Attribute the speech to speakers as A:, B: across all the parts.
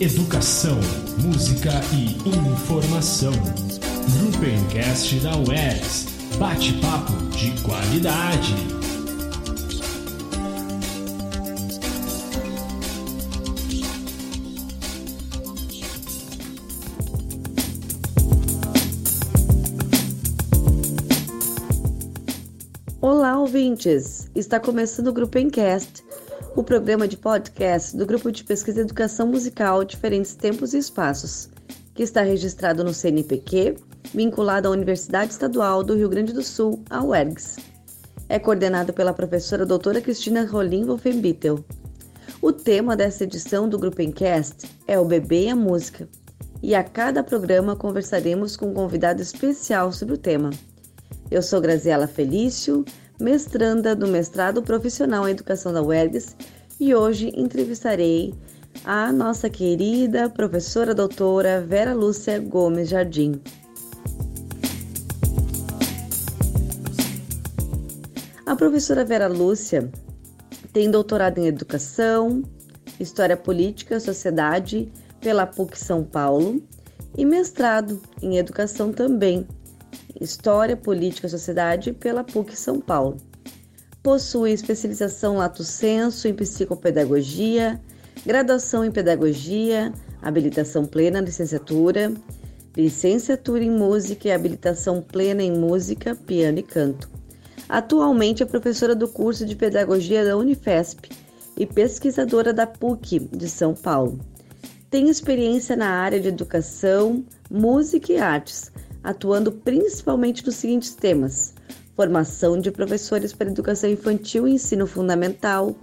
A: educação, música e informação. Gruppencast da UERS. Bate-papo de qualidade.
B: Olá, ouvintes! Está começando o Grupo Encast, o programa de podcast do Grupo de Pesquisa Educação Musical Diferentes Tempos e Espaços, que está registrado no CNPq, vinculado à Universidade Estadual do Rio Grande do Sul, a UERGS. É coordenado pela professora doutora Cristina Rolim Wolfenbittel. O tema dessa edição do Grupo Encast é o bebê e a música, e a cada programa conversaremos com um convidado especial sobre o tema. Eu sou Graziela Felício, mestranda do mestrado profissional em educação da UERGS e hoje entrevistarei a nossa querida professora doutora Vera Lúcia Gomes Jardim. A professora Vera Lúcia tem doutorado em educação, história política e sociedade pela PUC São Paulo e mestrado em educação também História, Política e Sociedade pela PUC São Paulo. Possui especialização lato sensu em psicopedagogia, graduação em pedagogia, habilitação plena licenciatura, licenciatura em música e habilitação plena em música, piano e canto. Atualmente é professora do curso de pedagogia da Unifesp e pesquisadora da PUC de São Paulo. Tem experiência na área de educação, música e artes, atuando principalmente nos seguintes temas: formação de professores para educação infantil e ensino fundamental,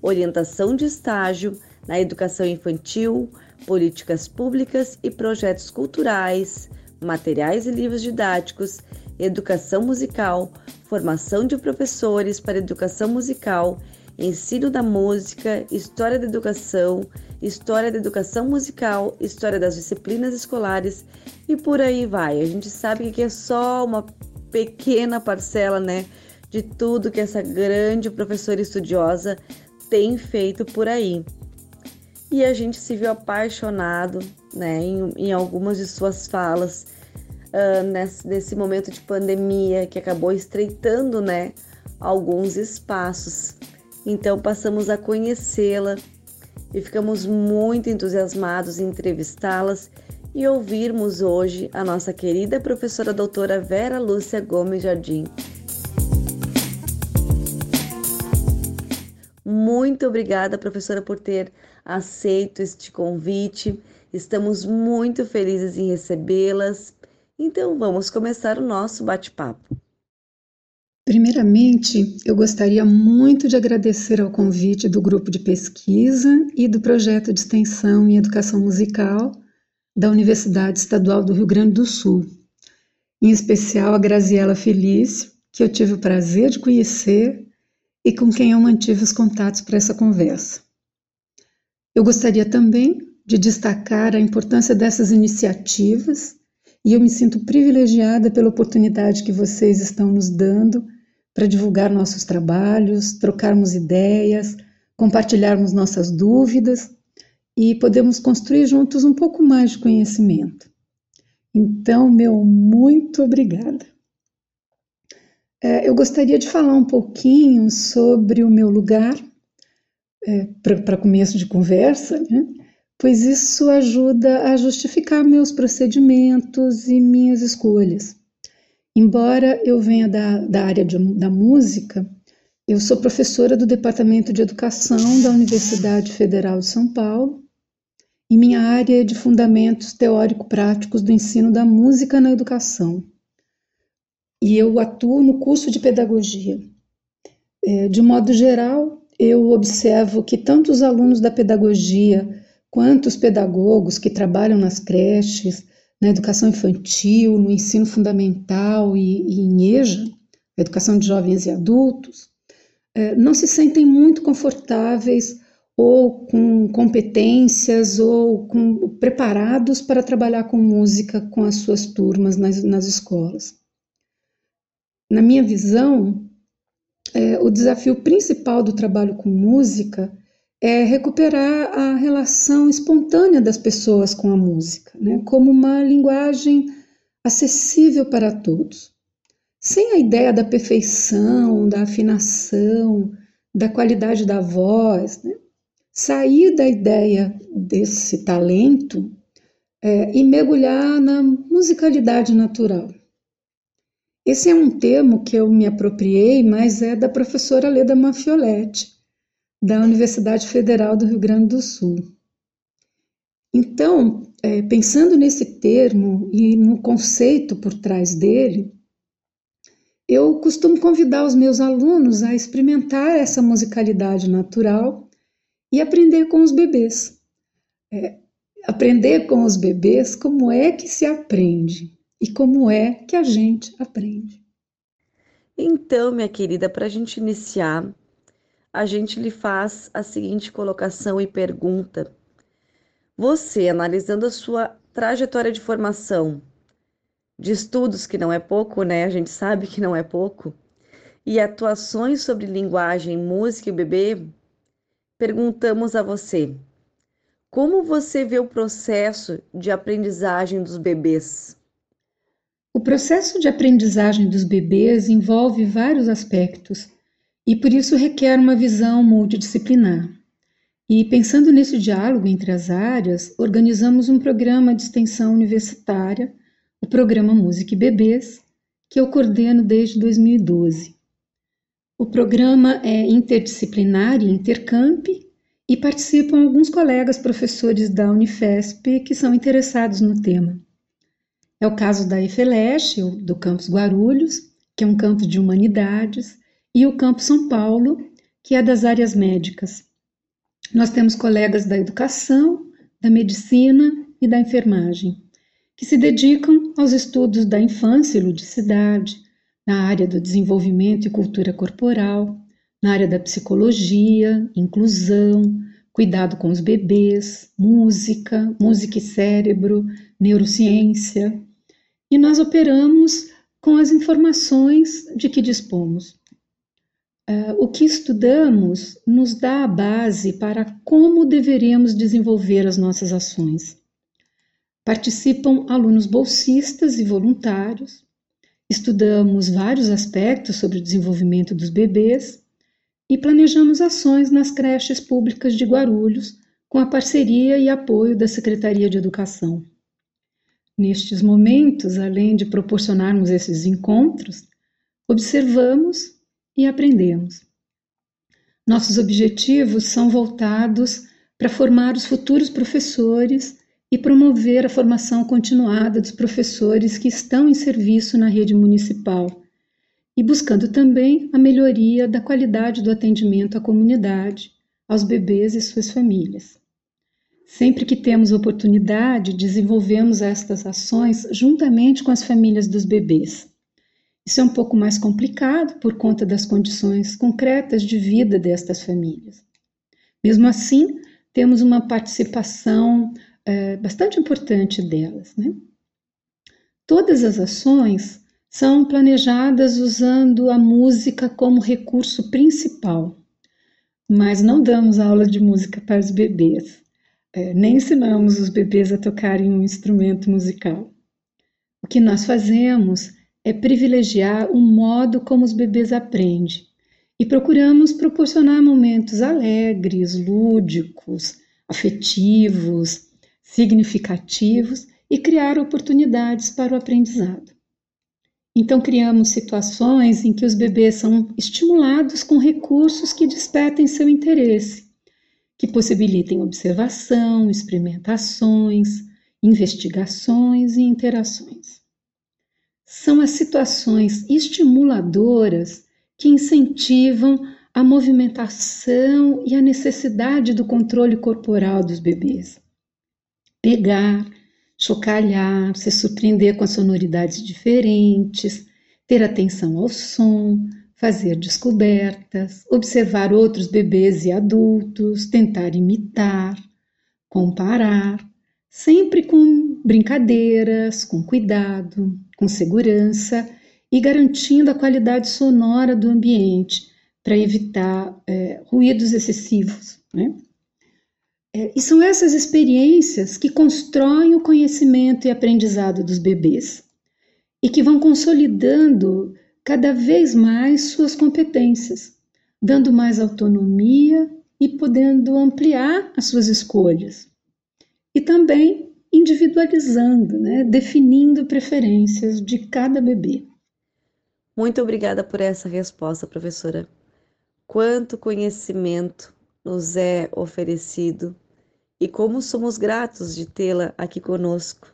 B: orientação de estágio na educação infantil, políticas públicas e projetos culturais, materiais e livros didáticos, educação musical, formação de professores para educação musical, ensino da música, história da educação, história da educação musical, história das disciplinas escolares e por aí vai. A gente sabe que é só uma pequena parcela, né, de tudo que essa grande professora estudiosa tem feito por aí. E a gente se viu apaixonado, né, em, em algumas de suas falas uh, nesse, nesse momento de pandemia que acabou estreitando, né, alguns espaços. Então passamos a conhecê-la e ficamos muito entusiasmados em entrevistá-las e ouvirmos hoje a nossa querida professora doutora Vera Lúcia Gomes Jardim. Muito obrigada, professora, por ter aceito este convite. Estamos muito felizes em recebê-las. Então, vamos começar o nosso bate-papo.
C: Primeiramente, eu gostaria muito de agradecer ao convite do grupo de pesquisa e do projeto de extensão em educação musical da Universidade Estadual do Rio Grande do Sul, em especial a Graziela Felício, que eu tive o prazer de conhecer e com quem eu mantive os contatos para essa conversa. Eu gostaria também de destacar a importância dessas iniciativas e eu me sinto privilegiada pela oportunidade que vocês estão nos dando para divulgar nossos trabalhos, trocarmos ideias, compartilharmos nossas dúvidas e podemos construir juntos um pouco mais de conhecimento. Então, meu muito obrigada. É, eu gostaria de falar um pouquinho sobre o meu lugar, é, para começo de conversa, né? pois isso ajuda a justificar meus procedimentos e minhas escolhas. Embora eu venha da, da área de, da música, eu sou professora do Departamento de Educação da Universidade Federal de São Paulo e minha área é de fundamentos teórico-práticos do ensino da música na educação. E eu atuo no curso de pedagogia. É, de modo geral, eu observo que tanto os alunos da pedagogia quanto os pedagogos que trabalham nas creches, na educação infantil, no ensino fundamental e, e em EJA, educação de jovens e adultos, é, não se sentem muito confortáveis ou com competências ou com, preparados para trabalhar com música com as suas turmas nas, nas escolas. Na minha visão, é, o desafio principal do trabalho com música é recuperar a relação espontânea das pessoas com a música, né? como uma linguagem acessível para todos. Sem a ideia da perfeição, da afinação, da qualidade da voz, né? sair da ideia desse talento é, e mergulhar na musicalidade natural. Esse é um termo que eu me apropriei, mas é da professora Leda Mafioletti, da Universidade Federal do Rio Grande do Sul. Então, é, pensando nesse termo e no conceito por trás dele, eu costumo convidar os meus alunos a experimentar essa musicalidade natural e aprender com os bebês. É, aprender com os bebês como é que se aprende e como é que a gente aprende.
B: Então, minha querida, para a gente iniciar, a gente lhe faz a seguinte colocação e pergunta. Você, analisando a sua trajetória de formação, de estudos, que não é pouco, né? A gente sabe que não é pouco, e atuações sobre linguagem, música e bebê, perguntamos a você: como você vê o processo de aprendizagem dos bebês?
C: O processo de aprendizagem dos bebês envolve vários aspectos e por isso requer uma visão multidisciplinar. E pensando nesse diálogo entre as áreas, organizamos um programa de extensão universitária, o programa Música e Bebês, que eu coordeno desde 2012. O programa é interdisciplinar e intercamp e participam alguns colegas professores da Unifesp que são interessados no tema. É o caso da EFELESH, do campus Guarulhos, que é um campus de humanidades, e o campus São Paulo, que é das áreas médicas. Nós temos colegas da educação, da medicina e da enfermagem, que se dedicam aos estudos da infância e ludicidade, na área do desenvolvimento e cultura corporal, na área da psicologia, inclusão, cuidado com os bebês, música, música e cérebro, neurociência. E nós operamos com as informações de que dispomos. Uh, o que estudamos nos dá a base para como deveremos desenvolver as nossas ações. Participam alunos bolsistas e voluntários. Estudamos vários aspectos sobre o desenvolvimento dos bebês e planejamos ações nas creches públicas de Guarulhos, com a parceria e apoio da Secretaria de Educação. Nestes momentos, além de proporcionarmos esses encontros, observamos e aprendemos. Nossos objetivos são voltados para formar os futuros professores e promover a formação continuada dos professores que estão em serviço na rede municipal e buscando também a melhoria da qualidade do atendimento à comunidade, aos bebês e suas famílias. Sempre que temos oportunidade, desenvolvemos estas ações juntamente com as famílias dos bebês. Isso é um pouco mais complicado por conta das condições concretas de vida destas famílias. Mesmo assim, temos uma participação é, bastante importante delas. Né? Todas as ações são planejadas usando a música como recurso principal, mas não damos aula de música para os bebês, é, nem ensinamos os bebês a tocarem um instrumento musical. O que nós fazemos é privilegiar o modo como os bebês aprendem e procuramos proporcionar momentos alegres, lúdicos, afetivos, significativos e criar oportunidades para o aprendizado. Então, criamos situações em que os bebês são estimulados com recursos que despertem seu interesse, que possibilitem observação, experimentações, investigações e interações. São as situações estimuladoras que incentivam a movimentação e a necessidade do controle corporal dos bebês. Pegar, chocalhar, se surpreender com as sonoridades diferentes, ter atenção ao som, fazer descobertas, observar outros bebês e adultos, tentar imitar, comparar, sempre com brincadeiras, com cuidado, com segurança e garantindo a qualidade sonora do ambiente para evitar é, ruídos excessivos. Né? É, e são essas experiências que constroem o conhecimento e aprendizado dos bebês e que vão consolidando cada vez mais suas competências, dando mais autonomia e podendo ampliar as suas escolhas. E também individualizando, né, definindo preferências de cada bebê.
B: Muito obrigada por essa resposta, professora. Quanto conhecimento nos é oferecido e como somos gratos de tê-la aqui conosco.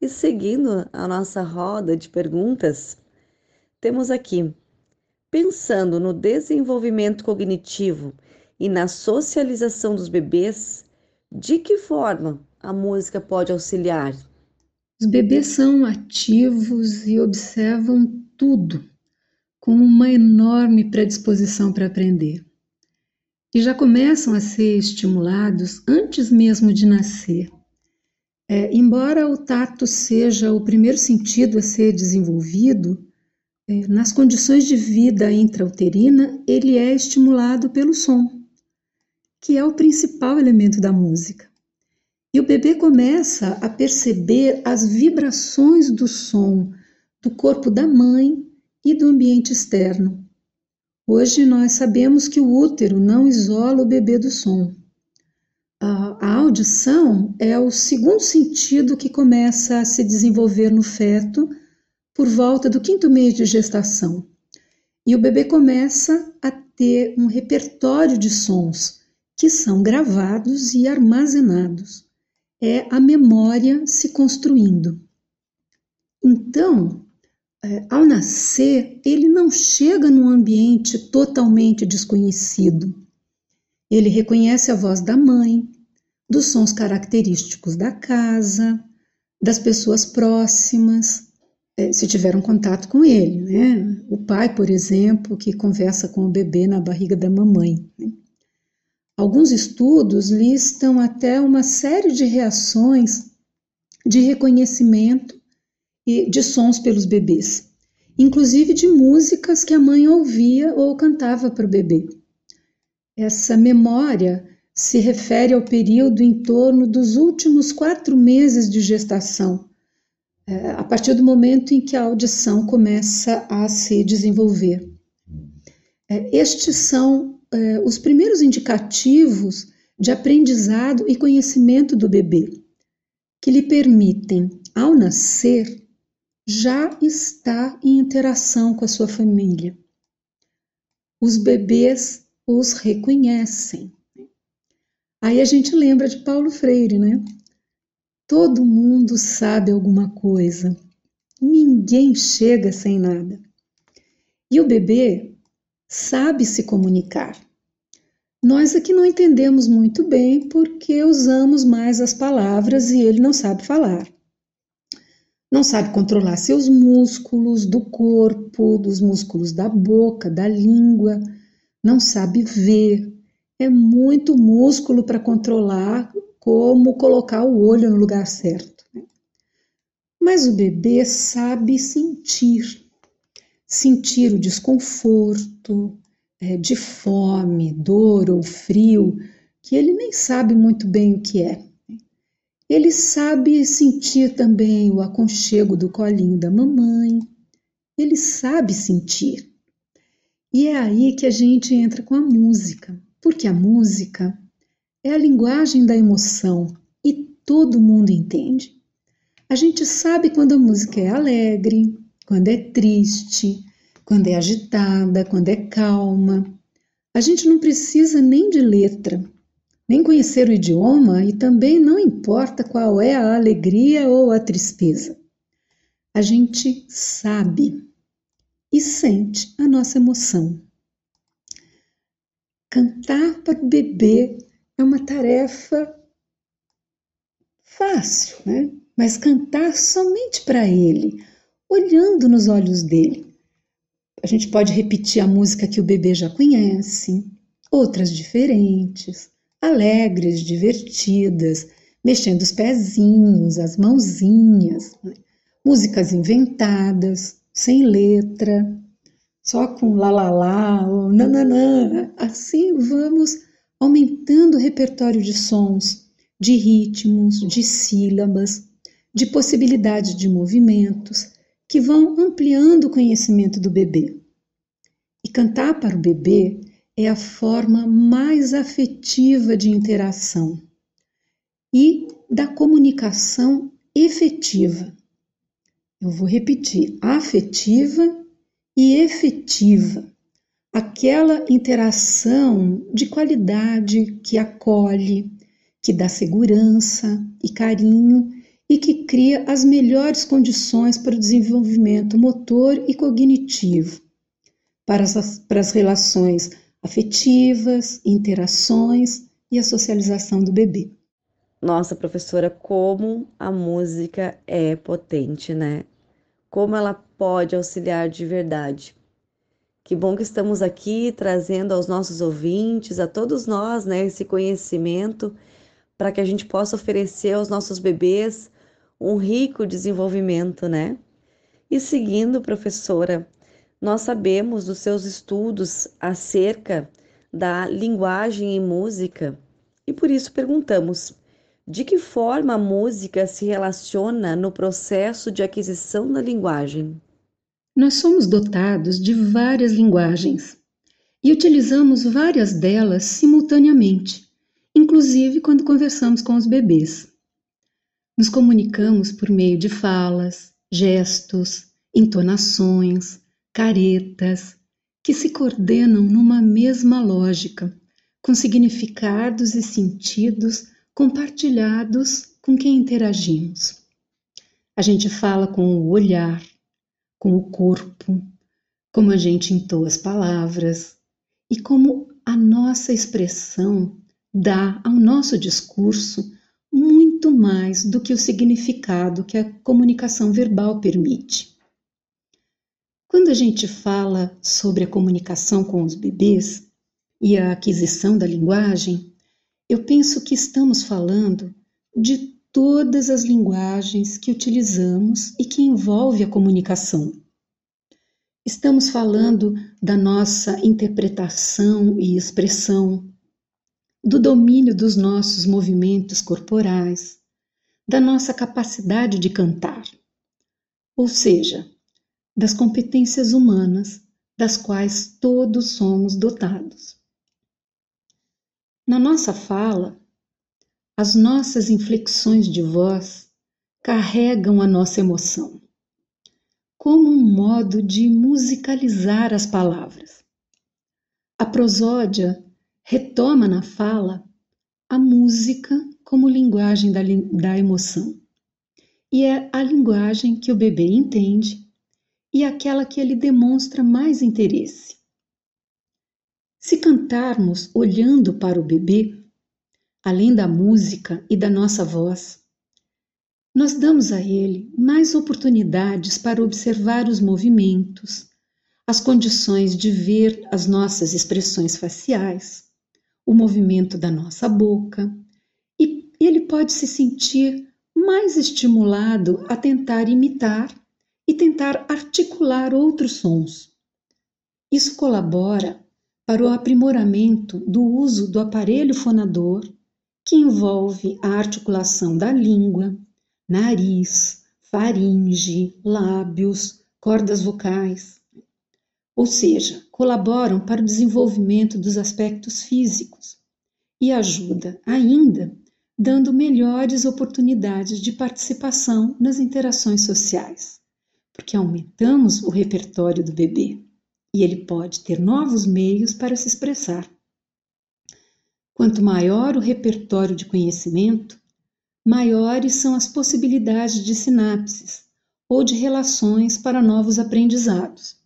B: E seguindo a nossa roda de perguntas, temos aqui: pensando no desenvolvimento cognitivo e na socialização dos bebês, de que forma a música pode auxiliar?
C: Os bebês são ativos e observam tudo com uma enorme predisposição para aprender que já começam a ser estimulados antes mesmo de nascer. É, embora o tato seja o primeiro sentido a ser desenvolvido, é, nas condições de vida intrauterina, ele é estimulado pelo som, que é o principal elemento da música. E o bebê começa a perceber as vibrações do som do corpo da mãe e do ambiente externo. Hoje nós sabemos que o útero não isola o bebê do som. A, audição é o segundo sentido que começa a se desenvolver no feto por volta do quinto mês de gestação. E o bebê começa a ter um repertório de sons que são gravados e armazenados. É a memória se construindo. Então, é, ao nascer, ele não chega num ambiente totalmente desconhecido. Ele reconhece a voz da mãe, dos sons característicos da casa, das pessoas próximas, é, se tiveram contato com ele, né? O pai, por exemplo, que conversa com o bebê na barriga da mamãe. Né? Alguns estudos listam até uma série de reações de reconhecimento e de sons pelos bebês, inclusive de músicas que a mãe ouvia ou cantava para o bebê. Essa memória se refere ao período em torno dos últimos quatro meses de gestação, é, a partir do momento em que a audição começa a se desenvolver. É, estes são é, os primeiros indicativos de aprendizado e conhecimento do bebê, que lhe permitem, ao nascer, já está em interação com a sua família. Os bebês os reconhecem. Aí a gente lembra de Paulo Freire, né? Todo mundo sabe alguma coisa. Ninguém chega sem nada. E o bebê sabe se comunicar. Nós aqui não entendemos muito bem porque usamos mais as palavras e ele não sabe falar não sabe controlar seus músculos do corpo, dos músculos da boca, da língua, não sabe ver. É muito músculo para controlar como colocar o olho no lugar certo. Né? Mas o bebê sabe sentir, sentir o desconforto é, de fome, dor ou frio, que ele nem sabe muito bem o que é. Ele sabe sentir também o aconchego do colinho da mamãe. Ele sabe sentir. E é aí que a gente entra com a música, porque a música é a linguagem da emoção e todo mundo entende. A gente sabe quando a música é alegre, quando é triste, quando é agitada, quando é calma. A gente não precisa nem de letra nem conhecer o idioma e também não importa qual é a alegria ou a tristeza. A gente sabe e sente a nossa emoção. Cantar para o bebê é uma tarefa fácil, né? Mas cantar somente para ele, olhando nos olhos dele. A gente pode repetir a música que o bebê já conhece, outras diferentes, alegres, divertidas, mexendo os pezinhos, as mãozinhas, né? músicas inventadas, sem letra, só com lá lá lá ou nananã. Assim vamos aumentando o repertório de sons, de ritmos, de sílabas, de possibilidades de movimentos que vão ampliando o conhecimento do bebê. E cantar para o bebê é a forma mais afetiva de interação e da comunicação efetiva. Eu vou repetir: afetiva e efetiva. Aquela interação de qualidade que acolhe, que dá segurança e carinho e que cria as melhores condições para o desenvolvimento motor e cognitivo, para as, para as relações afetivas, interações e a socialização do bebê.
B: Nossa, professora, como a música é potente, né? Como ela pode auxiliar de verdade. Que bom que estamos aqui trazendo aos nossos ouvintes, a todos nós, né, esse conhecimento para que a gente possa oferecer aos nossos bebês um rico desenvolvimento, né? E seguindo, professora, nós sabemos dos seus estudos acerca da linguagem e música e por isso perguntamos: de que forma a música se relaciona no processo de aquisição da linguagem?
C: Nós somos dotados de várias linguagens e utilizamos várias delas simultaneamente, inclusive quando conversamos com os bebês. Nos comunicamos por meio de falas, gestos, entonações, caretas, que se coordenam numa mesma lógica, com significados e sentidos compartilhados com quem interagimos. A gente fala com o olhar, com o corpo, como a gente entoa as palavras e como a nossa expressão dá ao nosso discurso muito mais do que o significado que a comunicação verbal permite. Quando a gente fala sobre a comunicação com os bebês e a aquisição da linguagem, eu penso que estamos falando de todas as linguagens que utilizamos e que envolve a comunicação. Estamos falando da nossa interpretação e expressão, do domínio dos nossos movimentos corporais, da nossa capacidade de cantar. Ou seja, das competências humanas das quais todos somos dotados. Na nossa fala, as nossas inflexões de voz carregam a nossa emoção, como um modo de musicalizar as palavras. A prosódia retoma na fala a música como linguagem da, da emoção. E é a linguagem que o bebê entende e aquela que ele demonstra mais interesse. Se cantarmos olhando para o bebê, além da música e da nossa voz, nós damos a ele mais oportunidades para observar os movimentos, as condições de ver as nossas expressões faciais, o movimento da nossa boca, e ele pode se sentir mais estimulado a tentar imitar e tentar articular outros sons. Isso colabora para o aprimoramento do uso do aparelho fonador, que envolve a articulação da língua, nariz, faringe, lábios, cordas vocais. Ou seja, colaboram para o desenvolvimento dos aspectos físicos e ajuda ainda dando melhores oportunidades de participação nas interações sociais porque aumentamos o repertório do bebê e ele pode ter novos meios para se expressar. Quanto maior o repertório de conhecimento, maiores são as possibilidades de sinapses ou de relações para novos aprendizados.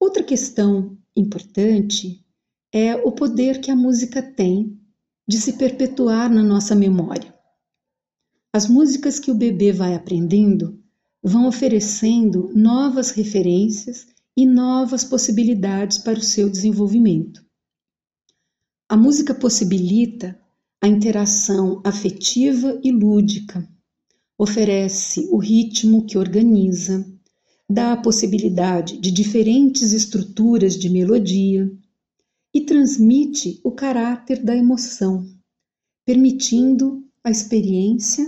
C: Outra questão importante é o poder que a música tem de se perpetuar na nossa memória. As músicas que o bebê vai aprendendo vão oferecendo novas referências e novas possibilidades para o seu desenvolvimento. A música possibilita a interação afetiva e lúdica, oferece o ritmo que organiza, dá a possibilidade de diferentes estruturas de melodia, e transmite o caráter da emoção, permitindo a experiência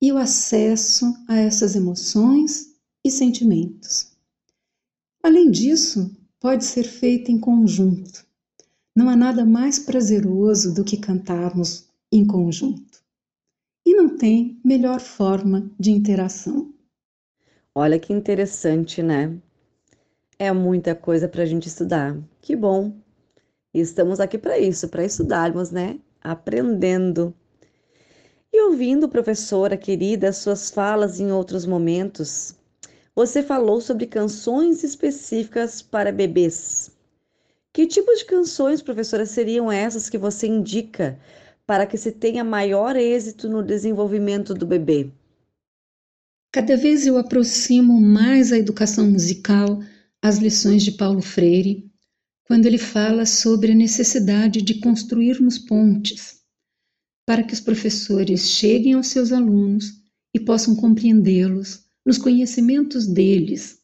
C: e o acesso a essas emoções e sentimentos. Além disso, pode ser feita em conjunto. Não há nada mais prazeroso do que cantarmos em conjunto. E não tem melhor forma de interação.
B: Olha que interessante, né? É muita coisa para a gente estudar. Que bom! estamos aqui para isso, para estudarmos, né? Aprendendo. E ouvindo, professora querida, suas falas em outros momentos, você falou sobre canções específicas para bebês. Que tipo de canções, professora, seriam essas que você indica para que se tenha maior êxito no desenvolvimento do bebê?
C: Cada vez eu aproximo mais a educação musical às lições de Paulo Freire, quando ele fala sobre a necessidade de construirmos pontes para que os professores cheguem aos seus alunos e possam compreendê-los nos conhecimentos deles,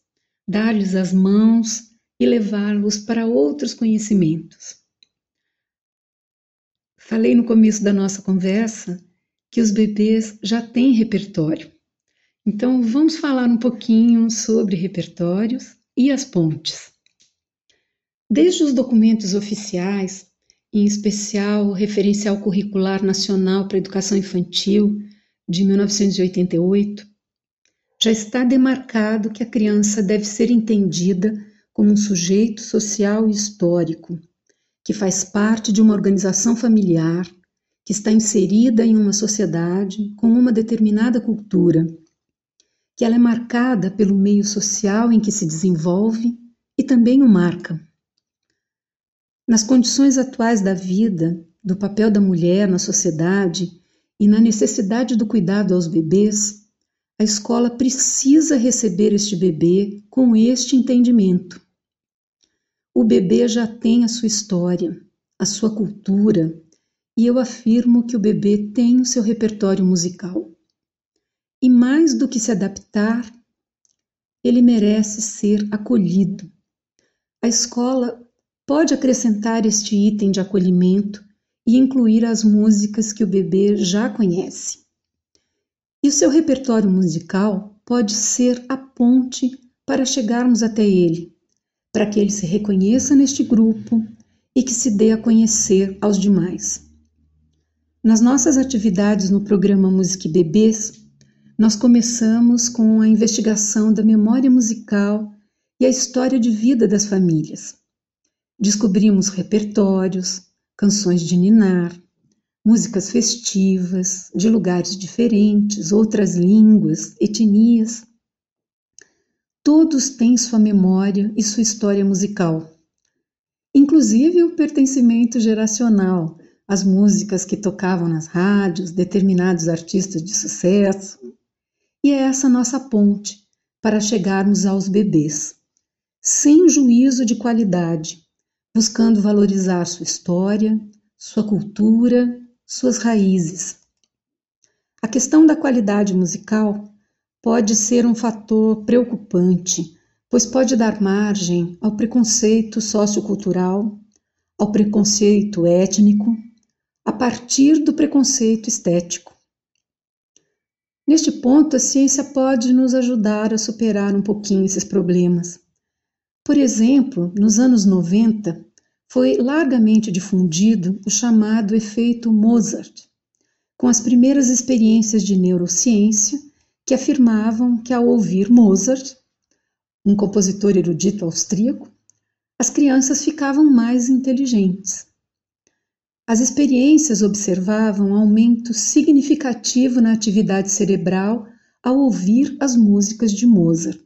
C: dar-lhes as mãos e levá-los para outros conhecimentos. Falei no começo da nossa conversa que os bebês já têm repertório. Então, vamos falar um pouquinho sobre repertórios e as pontes. Desde os documentos oficiais, em especial o Referencial Curricular Nacional para a Educação Infantil de 1988, já está demarcado que a criança deve ser entendida como um sujeito social e histórico, que faz parte de uma organização familiar, que está inserida em uma sociedade com uma determinada cultura, que ela é marcada pelo meio social em que se desenvolve e também o marca. Nas condições atuais da vida, do papel da mulher na sociedade e na necessidade do cuidado aos bebês, a escola precisa receber este bebê com este entendimento. O bebê já tem a sua história, a sua cultura, e eu afirmo que o bebê tem o seu repertório musical. E mais do que se adaptar, ele merece ser acolhido. A escola pode acrescentar este item de acolhimento e incluir as músicas que o bebê já conhece. E o seu repertório musical pode ser a ponte para chegarmos até ele, para que ele se reconheça neste grupo e que se dê a conhecer aos demais. Nas nossas atividades no programa Música e Bebês, nós começamos com a investigação da memória musical e a história de vida das famílias. Descobrimos repertórios, canções de ninar, músicas festivas, de lugares diferentes, outras línguas, etnias. Todos têm sua memória e sua história musical, inclusive o pertencimento geracional, as músicas que tocavam nas rádios, determinados artistas de sucesso. E é essa nossa ponte para chegarmos aos bebês, sem juízo de qualidade, buscando valorizar sua história, sua cultura, suas raízes. A questão da qualidade musical pode ser um fator preocupante, pois pode dar margem ao preconceito sociocultural, ao preconceito étnico, a partir do preconceito estético. Neste ponto, a ciência pode nos ajudar a superar um pouquinho esses problemas. Por exemplo, nos anos 90, foi largamente difundido o chamado efeito Mozart, com as primeiras experiências de neurociência que afirmavam que ao ouvir Mozart, um compositor erudito austríaco, as crianças ficavam mais inteligentes. As experiências observavam aumento significativo na atividade cerebral ao ouvir as músicas de Mozart.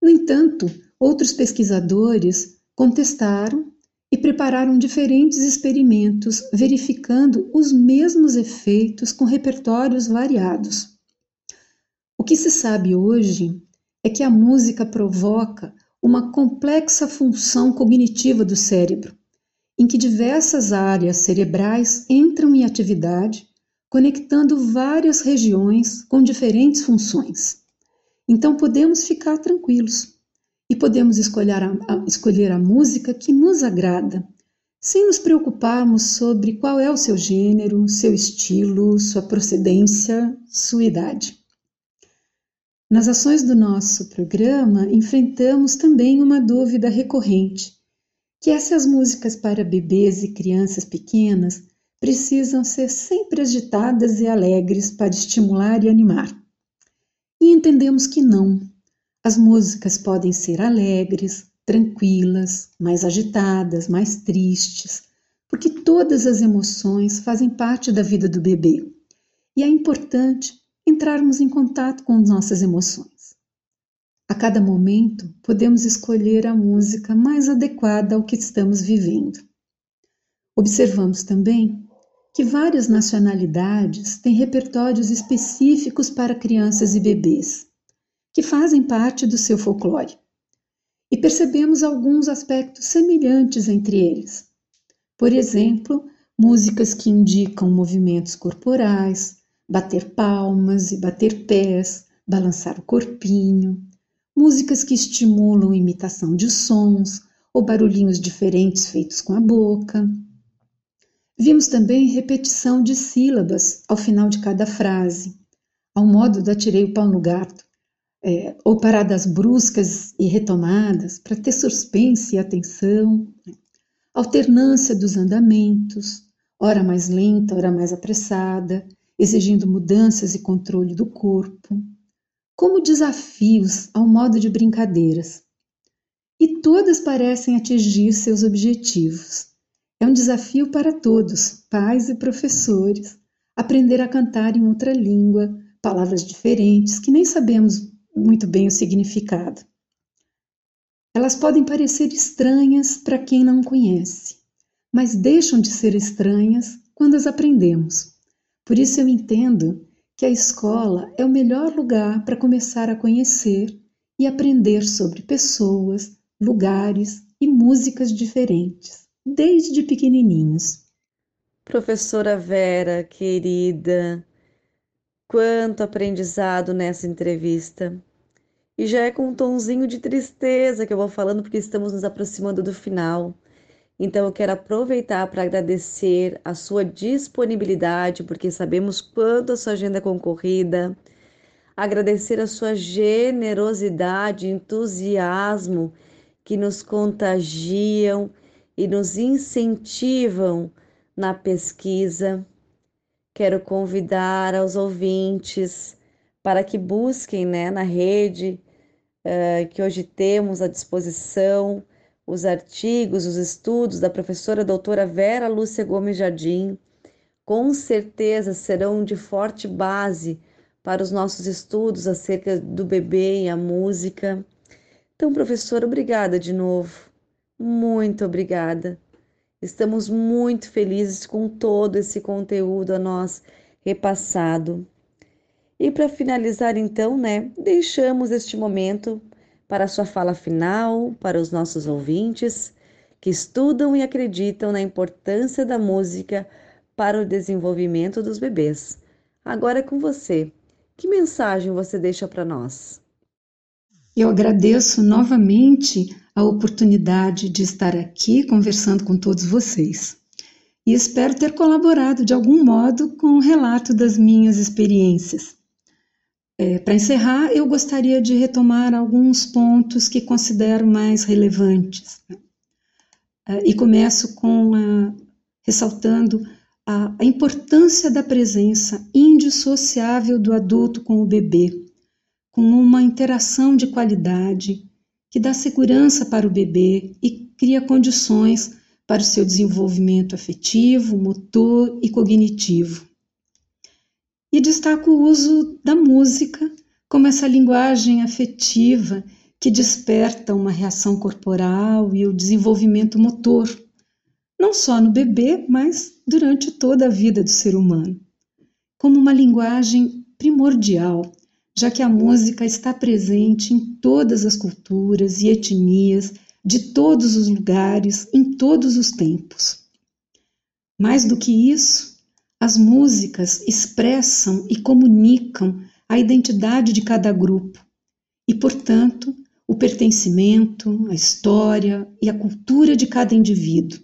C: No entanto, outros pesquisadores contestaram e prepararam diferentes experimentos verificando os mesmos efeitos com repertórios variados. O que se sabe hoje é que a música provoca uma complexa função cognitiva do cérebro, em que diversas áreas cerebrais entram em atividade, conectando várias regiões com diferentes funções. Então podemos ficar tranquilos e podemos escolher a, a, escolher a música que nos agrada, sem nos preocuparmos sobre qual é o seu gênero, seu estilo, sua procedência, sua idade. Nas ações do nosso programa, enfrentamos também uma dúvida recorrente, que é se as músicas para bebês e crianças pequenas precisam ser sempre agitadas e alegres para estimular e animar. E entendemos que não. As músicas podem ser alegres, tranquilas, mais agitadas, mais tristes, porque todas as emoções fazem parte da vida do bebê. E é importante entrarmos em contato com nossas emoções. A cada momento, podemos escolher a música mais adequada ao que estamos vivendo. Observamos também que várias nacionalidades têm repertórios específicos para crianças e bebês, que fazem parte do seu folclore e percebemos alguns aspectos semelhantes entre eles. Por exemplo, músicas que indicam movimentos corporais, bater palmas e bater pés, balançar o corpinho, músicas que estimulam imitação de sons ou barulhinhos diferentes feitos com a boca. Vimos também repetição de sílabas ao final de cada frase, ao modo da tirei o pau no gato, é, ou paradas bruscas e retomadas para ter suspense e atenção, né? alternância dos andamentos, hora mais lenta, hora mais apressada, exigindo mudanças e controle do corpo, como desafios ao modo de brincadeiras. E todas parecem atingir seus objetivos. É um desafio para todos, pais e professores, aprender a cantar em outra língua, palavras diferentes que nem sabemos muito bem o significado. Elas podem parecer estranhas para quem não conhece, mas deixam de ser estranhas quando as aprendemos. Por isso eu entendo que a escola é o melhor lugar para começar a conhecer e aprender sobre pessoas, lugares e músicas diferentes, desde pequenininhos.
B: Professora Vera, querida, Quanto aprendizado nessa entrevista. E já é com um tonzinho de tristeza que eu vou falando, porque estamos nos aproximando do final. Então eu quero aproveitar para agradecer a sua disponibilidade, porque sabemos quanto a sua agenda é concorrida. Agradecer a sua generosidade, entusiasmo que nos contagiam e nos incentivam na pesquisa. Quero convidar aos ouvintes para que busquem né, na rede uh, que hoje temos à disposição os artigos, os estudos da professora doutora Vera Lúcia Gomes Jardim. Com certeza serão de forte base para os nossos estudos acerca do bebê e a música. Então, professora, obrigada de novo. Muito obrigada. Estamos muito felizes com todo esse conteúdo a nós repassado. E para finalizar, então, né, deixamos este momento para sua fala final, para os nossos ouvintes que estudam e acreditam na importância da música para o desenvolvimento dos bebês. Agora é com você. Que mensagem você deixa para nós?
C: Eu agradeço novamente a oportunidade de estar aqui conversando com todos vocês. E espero ter colaborado de algum modo com o relato das minhas experiências. É, Para encerrar, eu gostaria de retomar alguns pontos que considero mais relevantes. É, e começo com a, ressaltando a, a importância da presença indissociável do adulto com o bebê, com uma interação de qualidade que dá segurança para o bebê e cria condições para o seu desenvolvimento afetivo, motor e cognitivo. E destaco o uso da música como essa linguagem afetiva que desperta uma reação corporal e o desenvolvimento motor, não só no bebê, mas durante toda a vida do ser humano, como uma linguagem primordial já que a música está presente em todas as culturas e etnias, de todos os lugares, em todos os tempos. Mais do que isso, as músicas expressam e comunicam a identidade de cada grupo e, portanto, o pertencimento, a história e a cultura de cada indivíduo,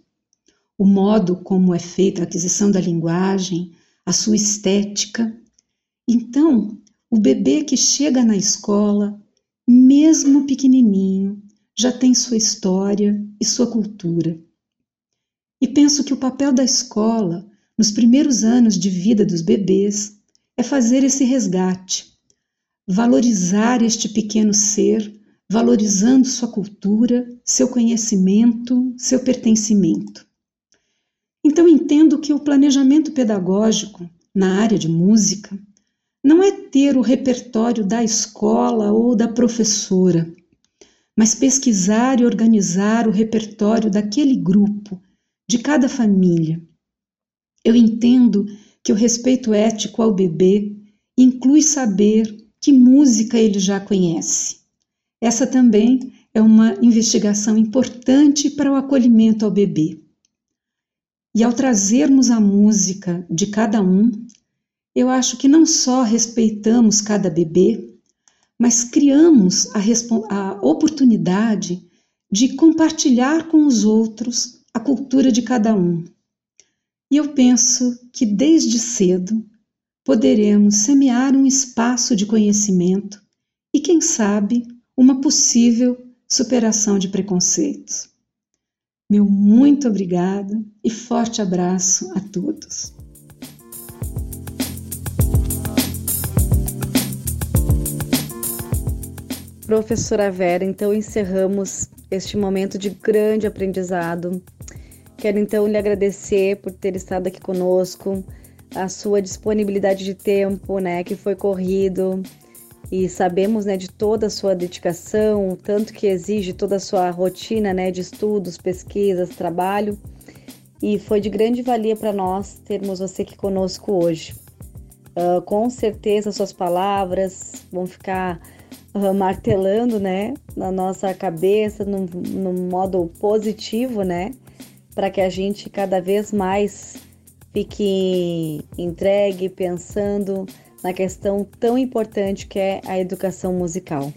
C: o modo como é feita a aquisição da linguagem, a sua estética. Então, o bebê que chega na escola, mesmo pequenininho, já tem sua história e sua cultura. E penso que o papel da escola, nos primeiros anos de vida dos bebês, é fazer esse resgate, valorizar este pequeno ser, valorizando sua cultura, seu conhecimento, seu pertencimento. Então entendo que o planejamento pedagógico na área de música não é ter o repertório da escola ou da professora, mas pesquisar e organizar o repertório daquele grupo, de cada família. Eu entendo que o respeito ético ao bebê inclui saber que música ele já conhece. Essa também é uma investigação importante para o acolhimento ao bebê. E ao trazermos a música de cada um, eu acho que não só respeitamos cada bebê, mas criamos a, a oportunidade de compartilhar com os outros a cultura de cada um. E eu penso que desde cedo poderemos semear um espaço de conhecimento e, quem sabe, uma possível superação de preconceitos. Meu muito obrigada e forte abraço a todos.
B: Professora Vera, então encerramos este momento de grande aprendizado. Quero então lhe agradecer por ter estado aqui conosco, a sua disponibilidade de tempo, né, que foi corrido, e sabemos, né, de toda a sua dedicação, o tanto que exige toda a sua rotina, né, de estudos, pesquisas, trabalho. E foi de grande valia para nós termos você aqui conosco hoje. Uh, com certeza suas palavras vão ficar uh, martelando, né, na nossa cabeça, num, num modo positivo, né, para que a gente cada vez mais fique entregue, pensando na questão tão importante que é a educação musical.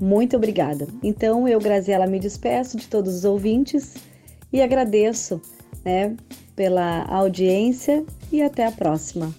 B: Muito obrigada. Então, eu, Graziela, me despeço de todos os ouvintes e agradeço né, pela audiência e até a próxima.